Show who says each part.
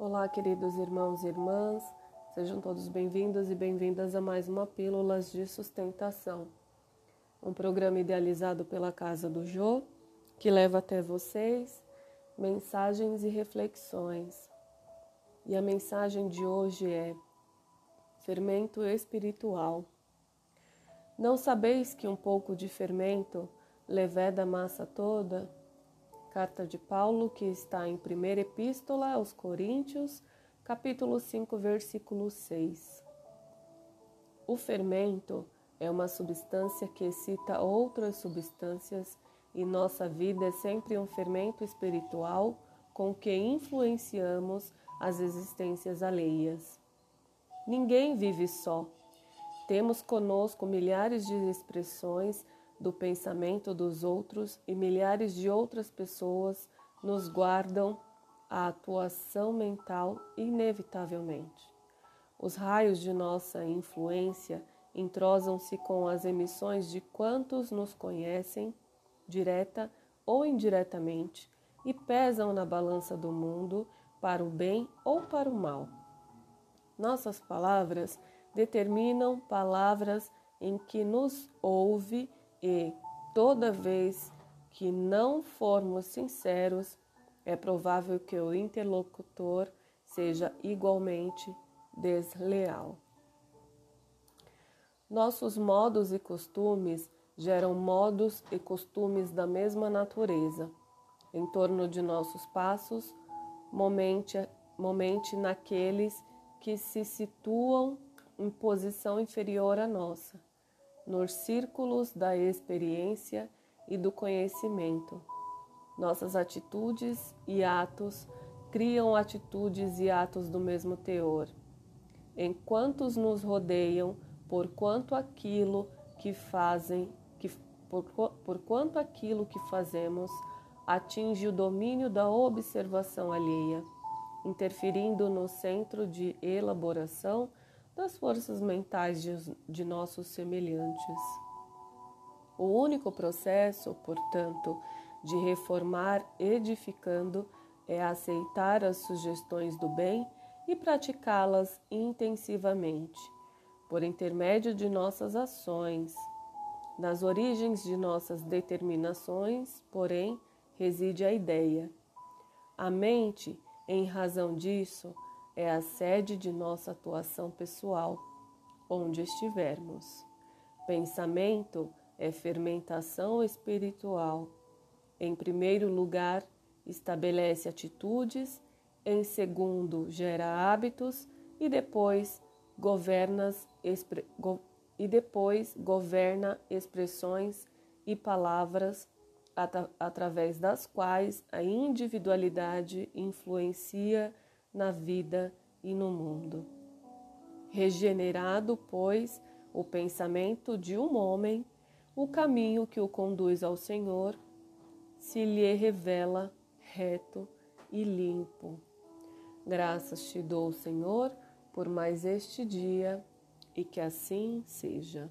Speaker 1: Olá, queridos irmãos e irmãs, sejam todos bem-vindos e bem-vindas a mais uma Pílulas de Sustentação, um programa idealizado pela Casa do Jô que leva até vocês mensagens e reflexões. E a mensagem de hoje é fermento espiritual. Não sabeis que um pouco de fermento leveda a massa toda? Carta de Paulo, que está em 1 Epístola aos Coríntios, capítulo 5, versículo 6. O fermento é uma substância que excita outras substâncias e nossa vida é sempre um fermento espiritual com que influenciamos as existências alheias. Ninguém vive só. Temos conosco milhares de expressões do pensamento dos outros e milhares de outras pessoas nos guardam a atuação mental inevitavelmente. Os raios de nossa influência entrosam-se com as emissões de quantos nos conhecem, direta ou indiretamente, e pesam na balança do mundo para o bem ou para o mal. Nossas palavras determinam palavras em que nos ouve e, toda vez que não formos sinceros, é provável que o interlocutor seja igualmente desleal. Nossos modos e costumes geram modos e costumes da mesma natureza. Em torno de nossos passos, momente, momente naqueles que se situam em posição inferior à nossa nos círculos da experiência e do conhecimento. Nossas atitudes e atos criam atitudes e atos do mesmo teor. Enquanto nos rodeiam, por quanto aquilo que fazem, que, por, por quanto aquilo que fazemos atinge o domínio da observação alheia, interferindo no centro de elaboração das forças mentais de, de nossos semelhantes. O único processo, portanto, de reformar edificando é aceitar as sugestões do bem e praticá-las intensivamente, por intermédio de nossas ações. Nas origens de nossas determinações, porém, reside a ideia. A mente, em razão disso, é a sede de nossa atuação pessoal, onde estivermos. Pensamento é fermentação espiritual. Em primeiro lugar, estabelece atitudes, em segundo, gera hábitos e depois governa, go, e depois governa expressões e palavras at, através das quais a individualidade influencia na vida e no mundo. Regenerado, pois, o pensamento de um homem, o caminho que o conduz ao Senhor se lhe revela reto e limpo. Graças te dou, Senhor, por mais este dia e que assim seja.